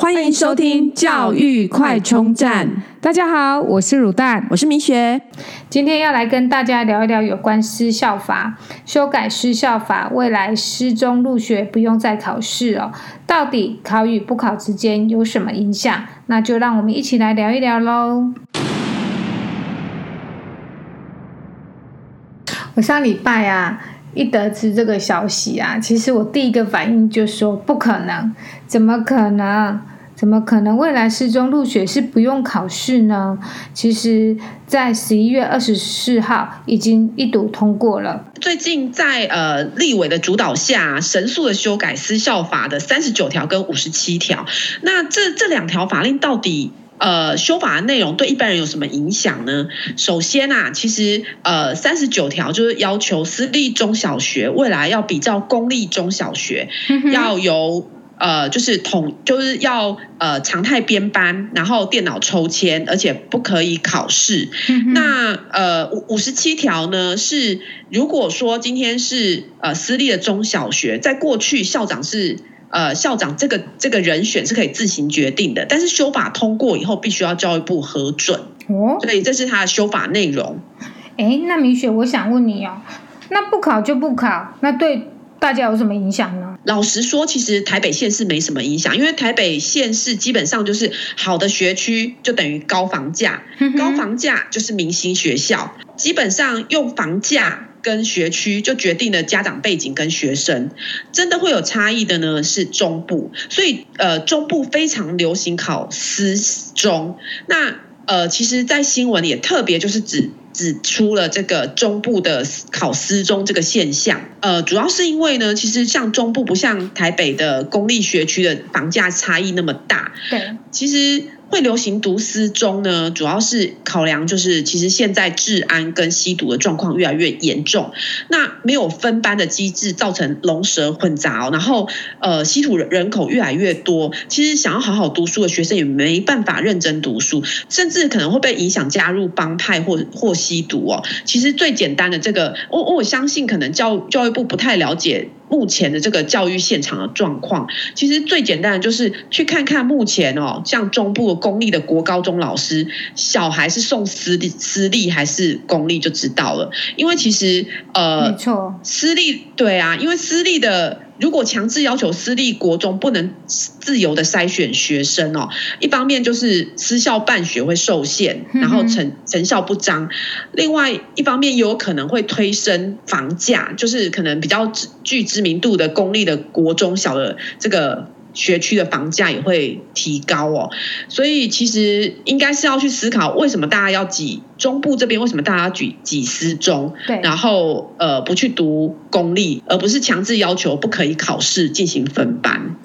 欢迎收听教育快充站。大家好，我是乳蛋，我是明雪。今天要来跟大家聊一聊有关私校法，修改私校法，未来失中入学不用再考试哦。到底考与不考之间有什么影响？那就让我们一起来聊一聊喽。我上礼拜啊，一得知这个消息啊，其实我第一个反应就说不可能，怎么可能？怎么可能未来私中入学是不用考试呢？其实，在十一月二十四号已经一读通过了。最近在呃立委的主导下，神速的修改私校法的三十九条跟五十七条。那这这两条法令到底呃修法的内容对一般人有什么影响呢？首先啊，其实呃三十九条就是要求私立中小学未来要比照公立中小学，要由。呃，就是统就是要呃常态编班，然后电脑抽签，而且不可以考试。嗯、那呃五五十七条呢是，如果说今天是呃私立的中小学，在过去校长是呃校长这个这个人选是可以自行决定的，但是修法通过以后，必须要教育部核准。哦，所以这是他的修法内容。哎，那米雪，我想问你哦，那不考就不考，那对？大家有什么影响呢？老实说，其实台北县市没什么影响，因为台北县市基本上就是好的学区就等于高房价，高房价就是明星学校，基本上用房价跟学区就决定了家长背景跟学生，真的会有差异的呢是中部，所以呃中部非常流行考私中，那呃其实，在新闻也特别就是指。指出了这个中部的考私中这个现象，呃，主要是因为呢，其实像中部不像台北的公立学区的房价差异那么大，对，其实。会流行读私中呢，主要是考量就是其实现在治安跟吸毒的状况越来越严重，那没有分班的机制，造成龙蛇混杂，然后呃吸毒人口越来越多，其实想要好好读书的学生也没办法认真读书，甚至可能会被影响加入帮派或或吸毒哦。其实最简单的这个，我我相信可能教教育部不太了解。目前的这个教育现场的状况，其实最简单的就是去看看目前哦，像中部公立的国高中老师，小孩是送私立私立还是公立就知道了。因为其实呃，没错，私立对啊，因为私立的。如果强制要求私立国中不能自由的筛选学生哦，一方面就是私校办学会受限，然后成成效不彰；另外一方面也有可能会推升房价，就是可能比较具知名度的公立的国中小的这个。学区的房价也会提高哦，所以其实应该是要去思考，为什么大家要挤中部这边？为什么大家要挤挤私中？对，然后呃不去读公立，而不是强制要求不可以考试进行分班。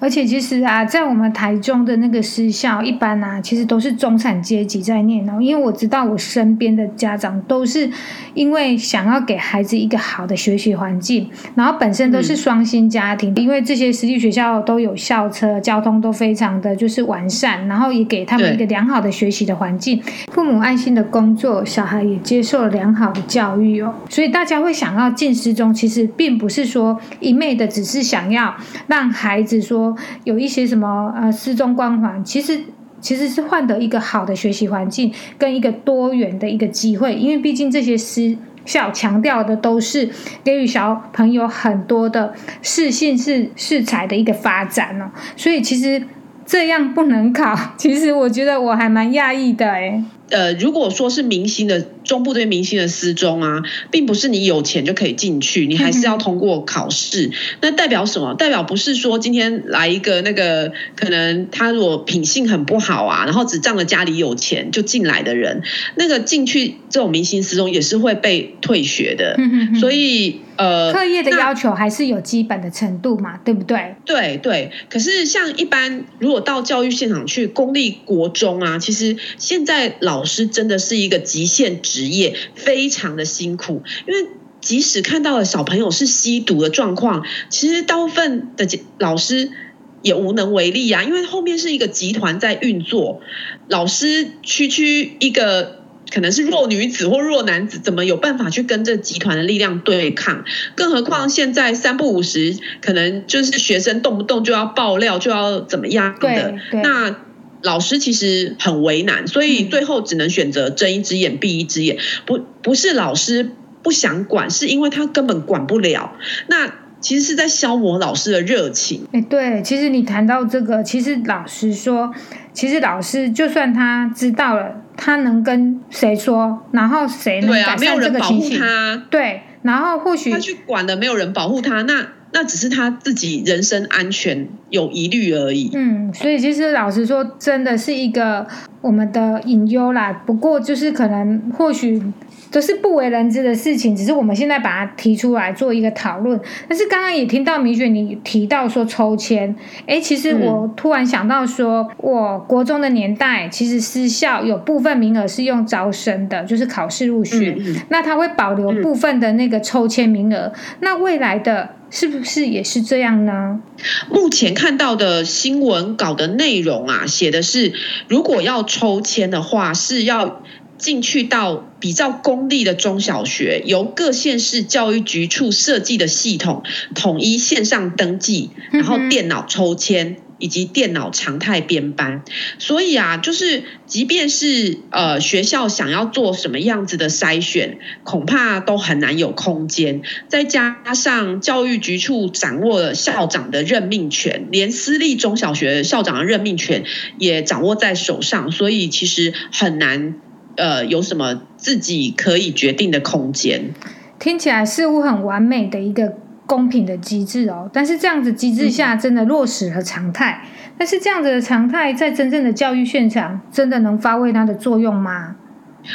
而且其实啊，在我们台中的那个私校，一般啊，其实都是中产阶级在念哦。因为我知道我身边的家长都是因为想要给孩子一个好的学习环境，然后本身都是双薪家庭，因为这些私立学校都有校车，交通都非常的就是完善，然后也给他们一个良好的学习的环境，父母安心的工作，小孩也接受了良好的教育哦。所以大家会想要进私中，其实并不是说一昧的只是想要让孩子说。有一些什么呃私中光环，其实其实是换得一个好的学习环境跟一个多元的一个机会，因为毕竟这些私校强调的都是给予小朋友很多的适性是适才的一个发展哦，所以其实这样不能考，其实我觉得我还蛮讶异的诶呃，如果说是明星的中部这边明星的私中啊，并不是你有钱就可以进去，你还是要通过考试。那代表什么？代表不是说今天来一个那个可能他如果品性很不好啊，然后只仗着家里有钱就进来的人，那个进去这种明星私中也是会被退学的。所以呃，课业的要求还是有基本的程度嘛，对不对？对对。可是像一般如果到教育现场去，公立国中啊，其实现在老。老师真的是一个极限职业，非常的辛苦。因为即使看到了小朋友是吸毒的状况，其实大部分的老师也无能为力啊。因为后面是一个集团在运作，老师区区一个可能是弱女子或弱男子，怎么有办法去跟这集团的力量对抗？更何况现在三不五时，可能就是学生动不动就要爆料，就要怎么样的？对对那老师其实很为难，所以最后只能选择睁一只眼闭一只眼。不，不是老师不想管，是因为他根本管不了。那其实是在消磨老师的热情。哎，对，其实你谈到这个，其实老实说，其实老师就算他知道了。他能跟谁说？然后谁能改善这个情形？对，然后或许他去管了，没有人保护他，那那只是他自己人身安全有疑虑而已。嗯，所以其实老实说，真的是一个我们的隐忧啦。不过就是可能或许。都是不为人知的事情，只是我们现在把它提出来做一个讨论。但是刚刚也听到米雪你提到说抽签，哎，其实我突然想到说，我国中的年代，其实私校有部分名额是用招生的，就是考试入学，嗯嗯、那他会保留部分的那个抽签名额。嗯、那未来的是不是也是这样呢？目前看到的新闻稿的内容啊，写的是如果要抽签的话，是要。进去到比较公立的中小学，由各县市教育局处设计的系统，统一线上登记，然后电脑抽签以及电脑常态编班。所以啊，就是即便是呃学校想要做什么样子的筛选，恐怕都很难有空间。再加上教育局处掌握了校长的任命权，连私立中小学校长的任命权也掌握在手上，所以其实很难。呃，有什么自己可以决定的空间？听起来似乎很完美的一个公平的机制哦。但是这样子机制下真的落实了常态，但是这样子的常态在真正的教育现场真的能发挥它的作用吗？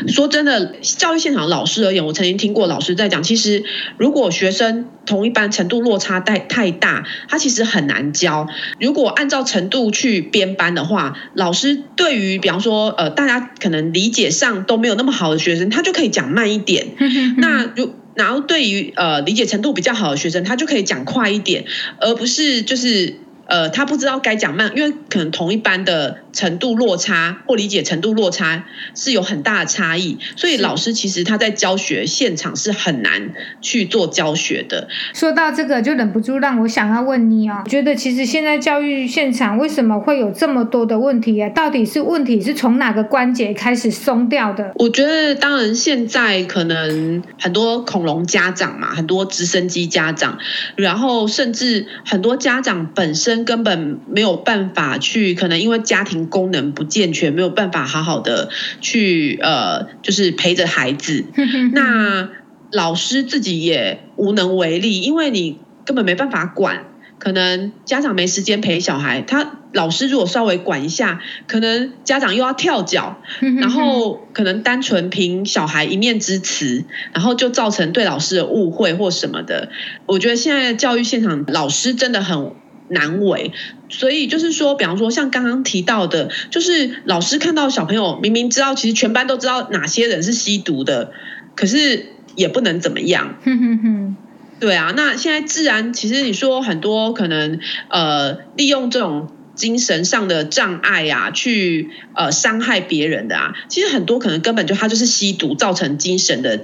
说真的，教育现场老师而言，我曾经听过老师在讲，其实如果学生同一班程度落差太太大，他其实很难教。如果按照程度去编班的话，老师对于比方说呃大家可能理解上都没有那么好的学生，他就可以讲慢一点。那如然后对于呃理解程度比较好的学生，他就可以讲快一点，而不是就是。呃，他不知道该讲慢，因为可能同一班的程度落差或理解程度落差是有很大的差异，所以老师其实他在教学现场是很难去做教学的。说到这个，就忍不住让我想要问你哦，觉得其实现在教育现场为什么会有这么多的问题啊？到底是问题是从哪个关节开始松掉的？我觉得，当然现在可能很多恐龙家长嘛，很多直升机家长，然后甚至很多家长本身。根本没有办法去，可能因为家庭功能不健全，没有办法好好的去呃，就是陪着孩子。那老师自己也无能为力，因为你根本没办法管。可能家长没时间陪小孩，他老师如果稍微管一下，可能家长又要跳脚，然后可能单纯凭小孩一面之词，然后就造成对老师的误会或什么的。我觉得现在教育现场老师真的很。难为，所以就是说，比方说像刚刚提到的，就是老师看到小朋友明明知道，其实全班都知道哪些人是吸毒的，可是也不能怎么样。对啊，那现在自然，其实你说很多可能呃，利用这种精神上的障碍啊，去呃伤害别人的啊，其实很多可能根本就他就是吸毒造成精神的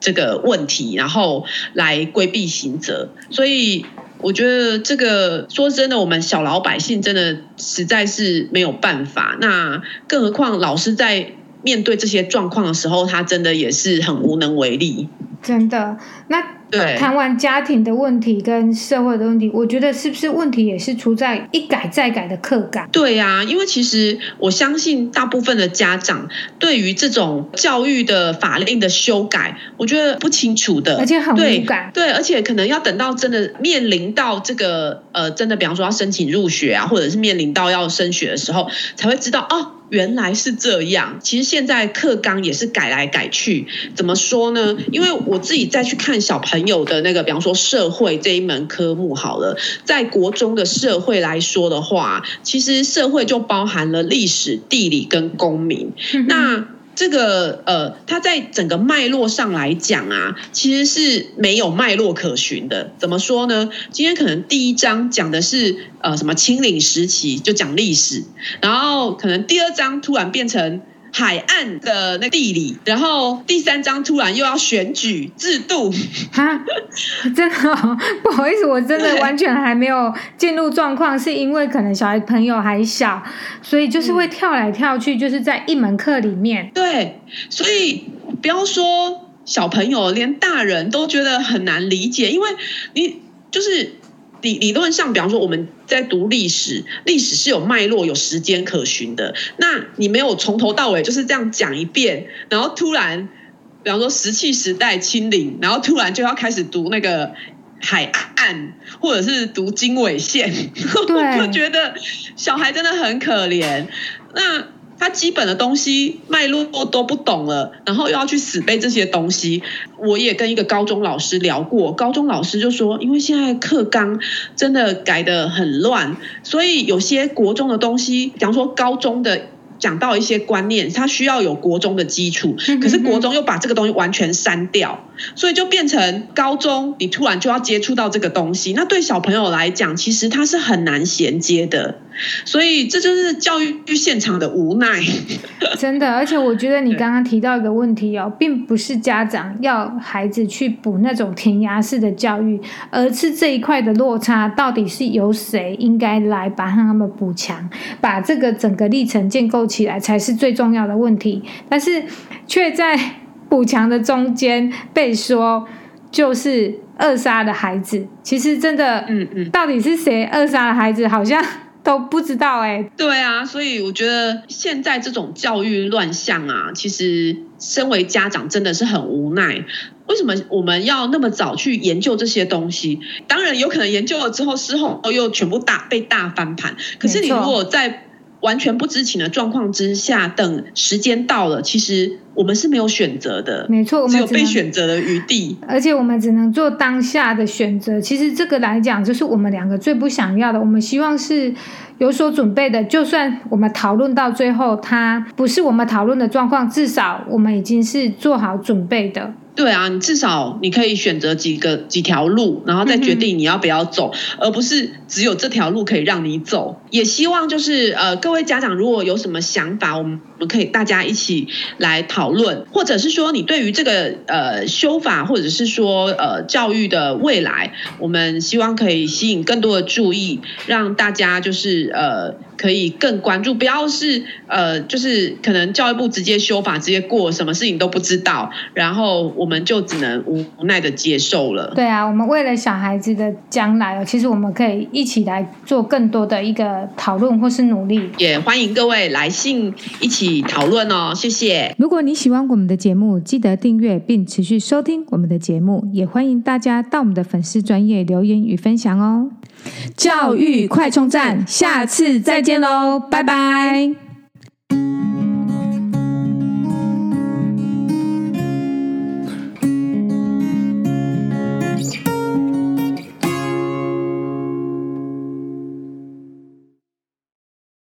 这个问题，然后来规避刑责，所以。我觉得这个说真的，我们小老百姓真的实在是没有办法。那更何况老师在面对这些状况的时候，他真的也是很无能为力。真的，那。对，谈完家庭的问题跟社会的问题，我觉得是不是问题也是出在一改再改的课感？对呀、啊，因为其实我相信大部分的家长对于这种教育的法令的修改，我觉得不清楚的，而且很无感。对，而且可能要等到真的面临到这个呃，真的比方说要申请入学啊，或者是面临到要升学的时候，才会知道哦。原来是这样，其实现在课纲也是改来改去，怎么说呢？因为我自己再去看小朋友的那个，比方说社会这一门科目好了，在国中的社会来说的话，其实社会就包含了历史、地理跟公民。那这个呃，它在整个脉络上来讲啊，其实是没有脉络可循的。怎么说呢？今天可能第一章讲的是呃什么清领时期，就讲历史，然后可能第二章突然变成海岸的那地理，然后第三章突然又要选举制度，哈，真的、哦、不好意思，我真的完全还没有进入状况，是因为可能小孩朋友还小，所以就是会跳来跳去，就是在一门课里面。对，所以不要说小朋友，连大人都觉得很难理解，因为你就是。理理论上，比方说我们在读历史，历史是有脉络、有时间可循的。那你没有从头到尾就是这样讲一遍，然后突然，比方说石器时代清零，然后突然就要开始读那个海岸，或者是读经纬线，我就觉得小孩真的很可怜。那。他基本的东西脉络都不懂了，然后又要去死背这些东西。我也跟一个高中老师聊过，高中老师就说，因为现在课纲真的改得很乱，所以有些国中的东西，比方说高中的。讲到一些观念，它需要有国中的基础，可是国中又把这个东西完全删掉，所以就变成高中你突然就要接触到这个东西，那对小朋友来讲，其实它是很难衔接的，所以这就是教育现场的无奈。真的，而且我觉得你刚刚提到一个问题哦，并不是家长要孩子去补那种填鸭式的教育，而是这一块的落差到底是由谁应该来把他们补强，把这个整个历程建构起来才是最重要的问题，但是却在补强的中间被说就是扼杀的孩子。其实真的，嗯嗯，到底是谁扼杀了孩子，好像都不知道哎、欸。对啊，所以我觉得现在这种教育乱象啊，其实身为家长真的是很无奈。为什么我们要那么早去研究这些东西？当然有可能研究了之后，事后又全部大被大翻盘。可是你如果在完全不知情的状况之下，等时间到了，其实我们是没有选择的。没错，我们只有被选择的余地。而且我们只能做当下的选择。其实这个来讲，就是我们两个最不想要的。我们希望是有所准备的，就算我们讨论到最后，它不是我们讨论的状况，至少我们已经是做好准备的。对啊，你至少你可以选择几个几条路，然后再决定你要不要走，嗯、而不是只有这条路可以让你走。也希望就是呃，各位家长如果有什么想法，我们我们可以大家一起来讨论，或者是说你对于这个呃修法，或者是说呃教育的未来，我们希望可以吸引更多的注意，让大家就是呃。可以更关注，不要是呃，就是可能教育部直接修法，直接过，什么事情都不知道，然后我们就只能无奈的接受了。对啊，我们为了小孩子的将来，其实我们可以一起来做更多的一个讨论或是努力。也欢迎各位来信一起讨论哦，谢谢。如果你喜欢我们的节目，记得订阅并持续收听我们的节目，也欢迎大家到我们的粉丝专业留言与分享哦。教育快充站，下次再见喽，拜拜。